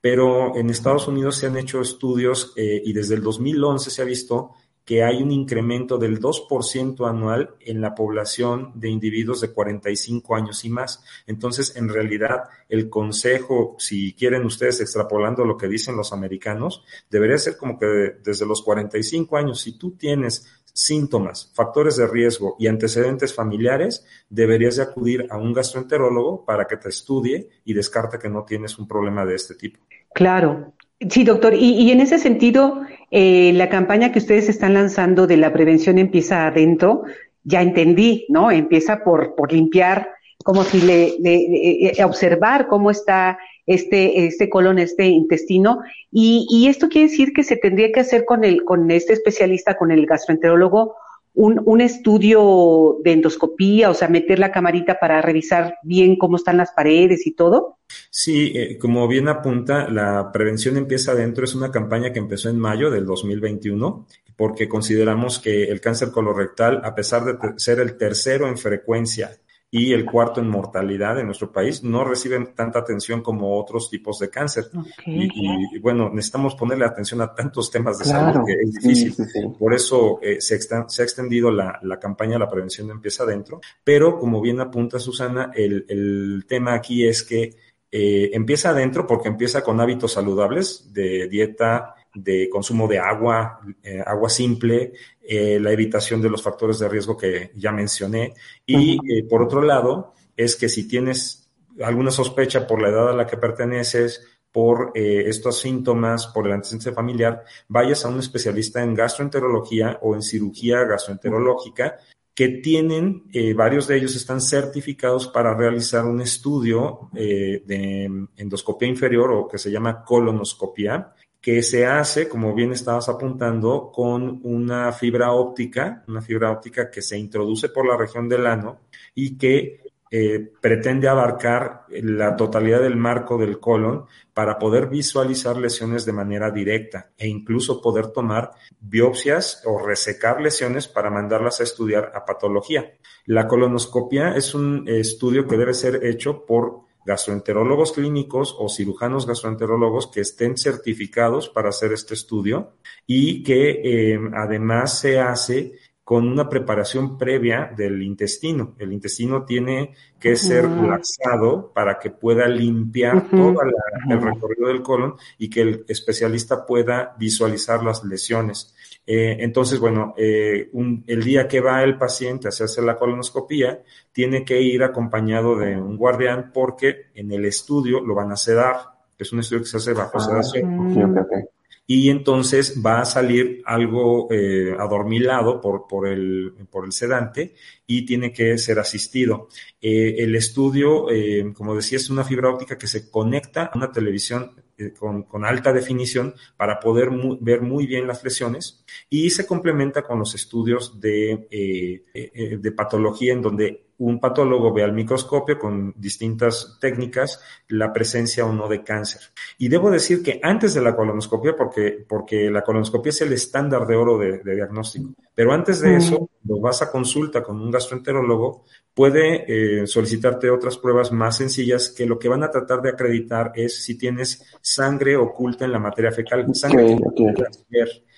pero en Estados Unidos se han hecho estudios eh, y desde el 2011 se ha visto que hay un incremento del 2% anual en la población de individuos de 45 años y más. Entonces, en realidad, el consejo, si quieren ustedes extrapolando lo que dicen los americanos, debería ser como que desde los 45 años, si tú tienes síntomas, factores de riesgo y antecedentes familiares, deberías de acudir a un gastroenterólogo para que te estudie y descarte que no tienes un problema de este tipo. Claro. Sí, doctor. Y, y en ese sentido, eh, la campaña que ustedes están lanzando de la prevención empieza adentro, ya entendí, ¿no? Empieza por, por limpiar, como si le, le, le observar cómo está este, este colon, este intestino. Y, y esto quiere decir que se tendría que hacer con el, con este especialista, con el gastroenterólogo, un, un, estudio de endoscopía, o sea, meter la camarita para revisar bien cómo están las paredes y todo? Sí, eh, como bien apunta, la prevención empieza adentro. Es una campaña que empezó en mayo del 2021 porque consideramos que el cáncer colorectal, a pesar de ser el tercero en frecuencia y el cuarto en mortalidad en nuestro país, no reciben tanta atención como otros tipos de cáncer. Okay. Y, y, bueno, necesitamos ponerle atención a tantos temas de claro. salud que es difícil. Sí, sí, sí. Por eso eh, se, exten, se, ha extendido la, la, campaña La prevención empieza adentro. Pero como bien apunta Susana, el, el tema aquí es que eh, empieza adentro porque empieza con hábitos saludables de dieta de consumo de agua, eh, agua simple, eh, la evitación de los factores de riesgo que ya mencioné. Y eh, por otro lado, es que si tienes alguna sospecha por la edad a la que perteneces, por estos síntomas, por el antecedente familiar, vayas a un especialista en gastroenterología o en cirugía gastroenterológica que tienen, varios de ellos están certificados para realizar un estudio de endoscopía inferior o que se llama colonoscopia, que se hace, como bien estabas apuntando, con una fibra óptica, una fibra óptica que se introduce por la región del ano y que eh, pretende abarcar la totalidad del marco del colon para poder visualizar lesiones de manera directa e incluso poder tomar biopsias o resecar lesiones para mandarlas a estudiar a patología. La colonoscopia es un estudio que debe ser hecho por gastroenterólogos clínicos o cirujanos gastroenterólogos que estén certificados para hacer este estudio y que eh, además se hace con una preparación previa del intestino. El intestino tiene que ser laxado para que pueda limpiar todo el recorrido del colon y que el especialista pueda visualizar las lesiones. Eh, entonces, bueno, eh, el día que va el paciente a hacerse la colonoscopía, tiene que ir acompañado de un guardián porque en el estudio lo van a sedar. Es un estudio que se hace bajo ah, sedación. Y entonces va a salir algo eh, adormilado por, por, el, por el sedante y tiene que ser asistido. el estudio, como decía, es una fibra óptica que se conecta a una televisión eh, con, alta definición para poder ver muy bien las lesiones y se complementa con los estudios de, eh, eh, de patología en donde un patólogo ve al microscopio con distintas técnicas la presencia o no de cáncer. Y debo decir que antes de la colonoscopia, porque, porque la colonoscopia es el estándar de oro de, diagnóstico, pero antes de eso, lo vas a consulta con un gastroenterólogo, puede eh, solicitarte otras pruebas más sencillas que lo que van a tratar de acreditar es si tienes sangre oculta en la materia fecal, sangre,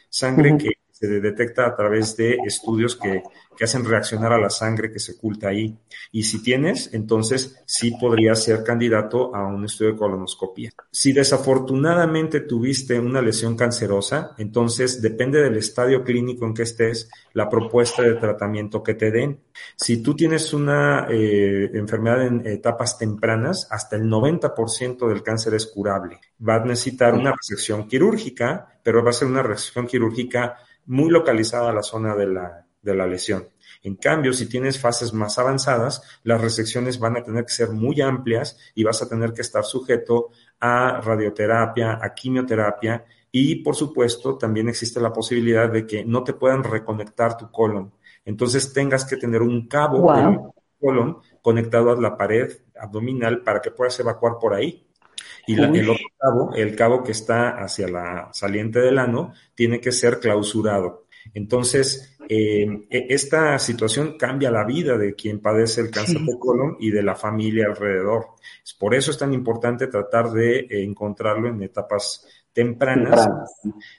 sangre que se detecta a través de estudios que que hacen reaccionar a la sangre que se oculta ahí. Y si tienes, entonces sí podrías ser candidato a un estudio de colonoscopia. Si desafortunadamente tuviste una lesión cancerosa, entonces depende del estadio clínico en que estés, la propuesta de tratamiento que te den. Si tú tienes una eh, enfermedad en etapas tempranas, hasta el 90% del cáncer es curable. Va a necesitar una resección quirúrgica, pero va a ser una resección quirúrgica muy localizada a la zona de la de la lesión. En cambio, si tienes fases más avanzadas, las resecciones van a tener que ser muy amplias y vas a tener que estar sujeto a radioterapia, a quimioterapia y, por supuesto, también existe la posibilidad de que no te puedan reconectar tu colon. Entonces tengas que tener un cabo del colon conectado a la pared abdominal para que puedas evacuar por ahí. Y el otro cabo, el cabo que está hacia la saliente del ano, tiene que ser clausurado. Entonces, eh, esta situación cambia la vida de quien padece el cáncer de colon y de la familia alrededor. Por eso es tan importante tratar de encontrarlo en etapas tempranas.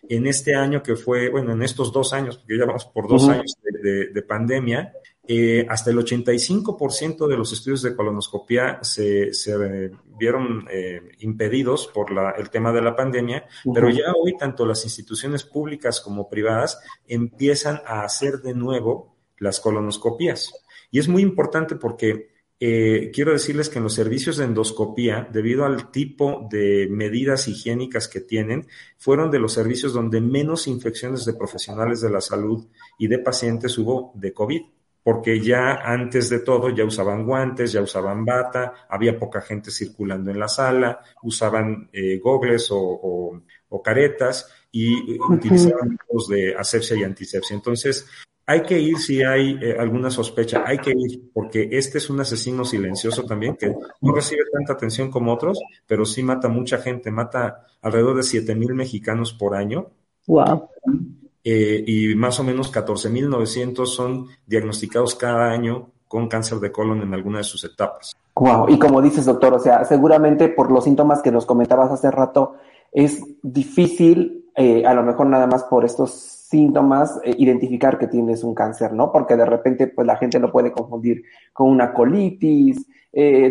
En este año que fue, bueno, en estos dos años, porque ya vamos por dos años de, pandemia, eh, hasta el 85% de los estudios de colonoscopia se, se vieron eh, impedidos por la, el tema de la pandemia, pero ya hoy tanto las instituciones públicas como privadas empiezan a hacer de nuevo las colonoscopias. Y es muy importante porque eh, quiero decirles que en los servicios de endoscopía, debido al tipo de medidas higiénicas que tienen, fueron de los servicios donde menos infecciones de profesionales de la salud y de pacientes hubo de COVID porque ya antes de todo ya usaban guantes, ya usaban bata, había poca gente circulando en la sala, usaban eh, gogles o, caretas y utilizaban métodos de asepsia y antisepsia. Entonces, hay que ir si hay eh, alguna sospecha, hay que ir, porque este es un asesino silencioso también, que no recibe tanta atención como otros, pero sí mata mucha gente, mata alrededor de 7 mil mexicanos por año. Wow. Eh, y más o menos 14.900 son diagnosticados cada año con cáncer de colon en alguna de sus etapas. Wow, y como dices, doctor, o sea, seguramente por los síntomas que nos comentabas hace rato, es difícil, eh, a lo mejor nada más por estos síntomas, eh, identificar que tienes un cáncer, ¿no? Porque de repente, pues la gente lo puede confundir con una colitis,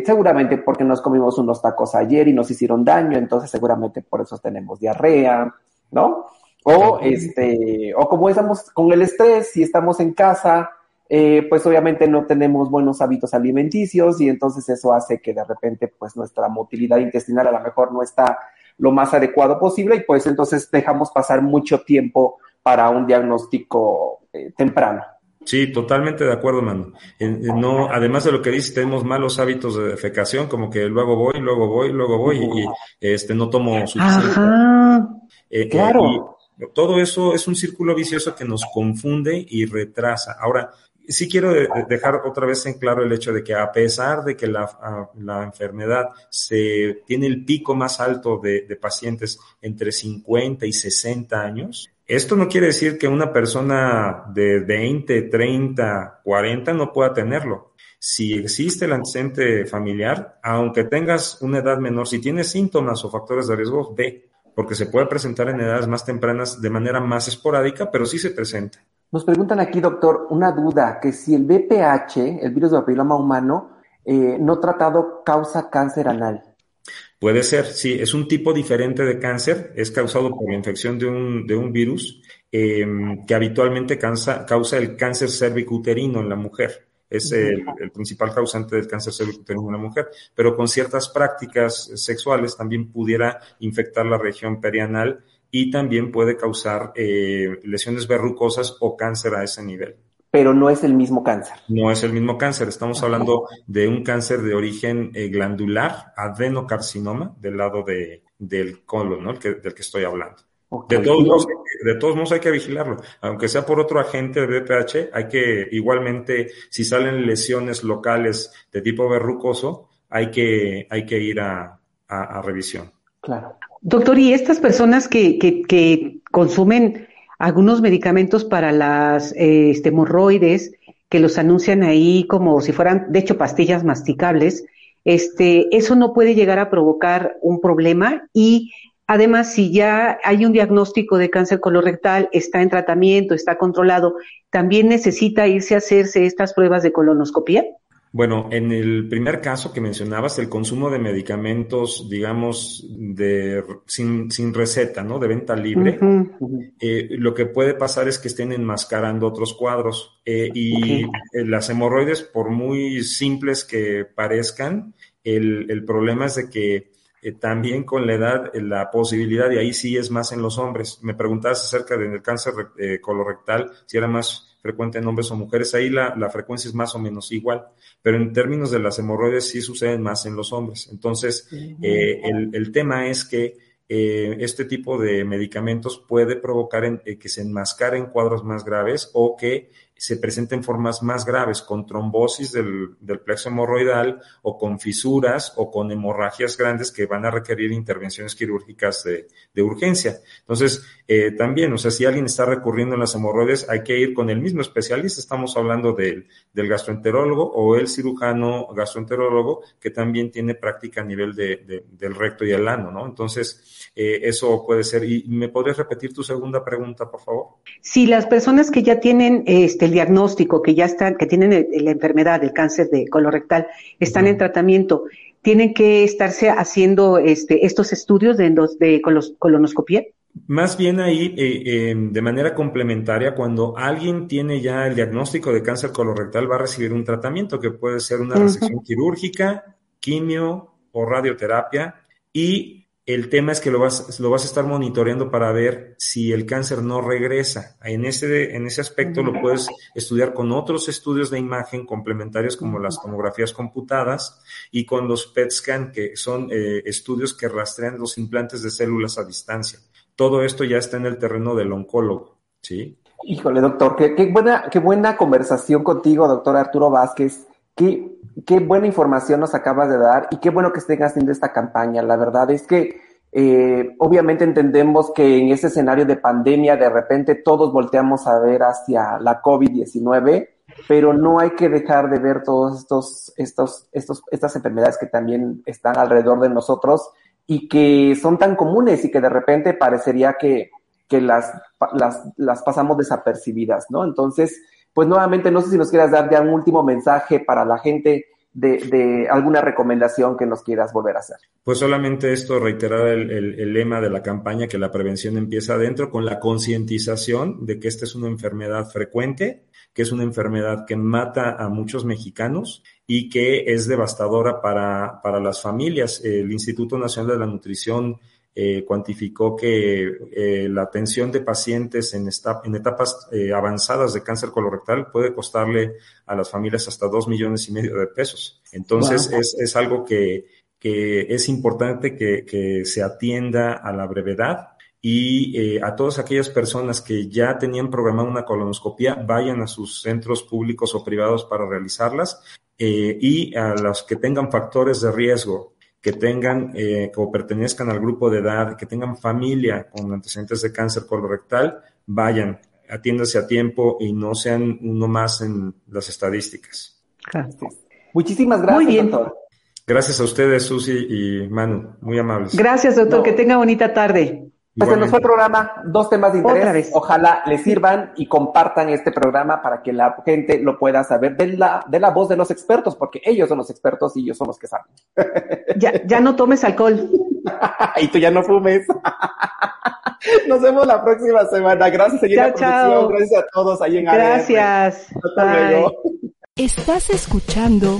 seguramente porque nos comimos unos tacos ayer y nos hicieron daño, entonces seguramente por eso tenemos diarrea, ¿no? O, este, o como estamos con el estrés, si estamos en casa, eh, pues obviamente no tenemos buenos hábitos alimenticios y entonces eso hace que de repente pues nuestra motilidad intestinal a lo mejor no está lo más adecuado posible y pues entonces dejamos pasar mucho tiempo para un diagnóstico eh, temprano. Sí, totalmente de acuerdo, mano. no, además de lo que dices, tenemos malos hábitos de defecación, como que luego voy, luego voy, luego voy y, este no tomo suficiente. Ajá. Eh, claro. Todo eso es un círculo vicioso que nos confunde y retrasa. Ahora, sí quiero dejar otra vez en claro el hecho de que a pesar de que la, enfermedad se tiene el pico más alto de, de, pacientes entre 50 y 60 años, esto no quiere decir que una persona de 20, 30, 40 no pueda tenerlo. Si existe el antecedente familiar, aunque tengas una edad menor, si tienes síntomas o factores de riesgo, ve, porque se puede presentar en edades más tempranas de manera más esporádica, pero sí se presenta. Nos preguntan aquí, doctor, una duda, que si el VPH, el virus del papiloma humano, eh, no tratado causa cáncer anal. Puede ser, sí, es un tipo diferente de cáncer, es causado por la infección de un, de un virus eh, que habitualmente causa, causa el cáncer cervicuterino en la mujer. Es el, el, principal causante del cáncer cervicuterino en la mujer, pero con ciertas prácticas sexuales también pudiera infectar la región perianal y también puede causar eh, lesiones verrucosas o cáncer a ese nivel. Pero no es el mismo cáncer. No es el mismo cáncer. Estamos hablando de un cáncer de origen eh, glandular, adenocarcinoma, del lado de, del colon, ¿no? El que, del que estoy hablando. Okay. De, todos modos, de todos modos hay que vigilarlo. Aunque sea por otro agente de BPH, hay que igualmente, si salen lesiones locales de tipo verrucoso, hay que, hay que ir a, a, a revisión. Claro. Doctor, ¿y estas personas que, que, que consumen algunos medicamentos para las eh, este, hemorroides, que los anuncian ahí como si fueran, de hecho, pastillas masticables, este, eso no puede llegar a provocar un problema y además si ya hay un diagnóstico de cáncer colorectal, está en tratamiento, está controlado, también necesita irse a hacerse estas pruebas de colonoscopía. Bueno, en el primer caso que mencionabas, el consumo de medicamentos, digamos, de sin, sin receta, ¿no? De venta libre, uh -huh. eh, lo que puede pasar es que estén enmascarando otros cuadros. Eh, y okay. las hemorroides, por muy simples que parezcan, el, el problema es de que eh, también con la edad, eh, la posibilidad, y ahí sí es más en los hombres. Me preguntabas acerca del cáncer eh, colorectal, si era más frecuente en hombres o mujeres, ahí la, la, frecuencia es más o menos igual, pero en términos de las hemorroides sí suceden más en los hombres. Entonces, el, el, tema es que este tipo de medicamentos puede provocar en, eh, que se enmascaren cuadros más graves o que se presenten formas más graves con trombosis del, del, plexo hemorroidal o con fisuras o con hemorragias grandes que van a requerir intervenciones quirúrgicas de, de urgencia. Entonces, eh, también, o sea, si alguien está recurriendo en las hemorroides, hay que ir con el mismo especialista. Estamos hablando del, del gastroenterólogo o el cirujano gastroenterólogo que también tiene práctica a nivel de, de, del recto y el ano, ¿no? Entonces, eh, eso puede ser. ¿Y me podrías repetir tu segunda pregunta, por favor? Si las personas que ya tienen este el diagnóstico, que ya están, que tienen el, la enfermedad, el cáncer de colorectal, están uh -huh. en tratamiento, tienen que estarse haciendo este, estos estudios de, de colonoscopía. Más bien ahí, eh, eh, de manera complementaria, cuando alguien tiene ya el diagnóstico de cáncer colorectal, va a recibir un tratamiento que puede ser una resección uh -huh. quirúrgica, quimio o radioterapia y el tema es que lo vas, lo vas a estar monitoreando para ver si el cáncer no regresa. En ese, en ese aspecto lo puedes estudiar con otros estudios de imagen complementarios como las tomografías computadas y con los PET scan, que son eh, estudios que rastrean los implantes de células a distancia. Todo esto ya está en el terreno del oncólogo, ¿sí? Híjole, doctor, qué, buena, qué buena conversación contigo, doctor Arturo Vázquez. Qué, qué buena información nos acabas de dar y qué bueno que estén haciendo esta campaña. La verdad es que eh, obviamente entendemos que en ese escenario de pandemia de repente todos volteamos a ver hacia la COVID-19, pero no hay que dejar de ver todos estos, estos, estos, estas enfermedades que también están alrededor de nosotros y que son tan comunes y que de repente parecería que, que las, las, las pasamos desapercibidas, ¿no? Entonces, pues nuevamente no sé si nos quieras dar ya un último mensaje para la gente de, alguna recomendación que nos quieras volver a hacer. Pues solamente esto, reiterar el, lema de la campaña, que la prevención empieza adentro, con la concientización de que esta es una enfermedad frecuente, que es una enfermedad que mata a muchos mexicanos y que es devastadora para, para las familias. El Instituto Nacional de la Nutrición eh, cuantificó que eh, la atención de pacientes en, en etapas eh, avanzadas de cáncer colorectal puede costarle a las familias hasta dos millones y medio de pesos. Entonces es, es, algo que, que es importante que, que, se atienda a la brevedad y a todas aquellas personas que ya tenían programada una colonoscopia vayan a sus centros públicos o privados para realizarlas y a los que tengan factores de riesgo que tengan eh, o pertenezcan al grupo de edad, que tengan familia con antecedentes de cáncer colorectal, vayan, atiéndase a tiempo y no sean uno más en las estadísticas. Gracias. Muchísimas gracias, doctor. Gracias a ustedes, Susi y Manu, muy amables. Gracias, doctor, que tenga bonita tarde. Pues se nos fue el programa, dos temas de interés. Ojalá les sirvan y compartan este programa para que la gente lo pueda saber de la, de la voz de los expertos, porque ellos son los expertos y ellos son los que saben. Ya, ya no tomes alcohol. y tú ya no fumes. Nos vemos la próxima semana. Gracias, chao, Gracias a todos ahí en Gracias. Hasta luego. Estás escuchando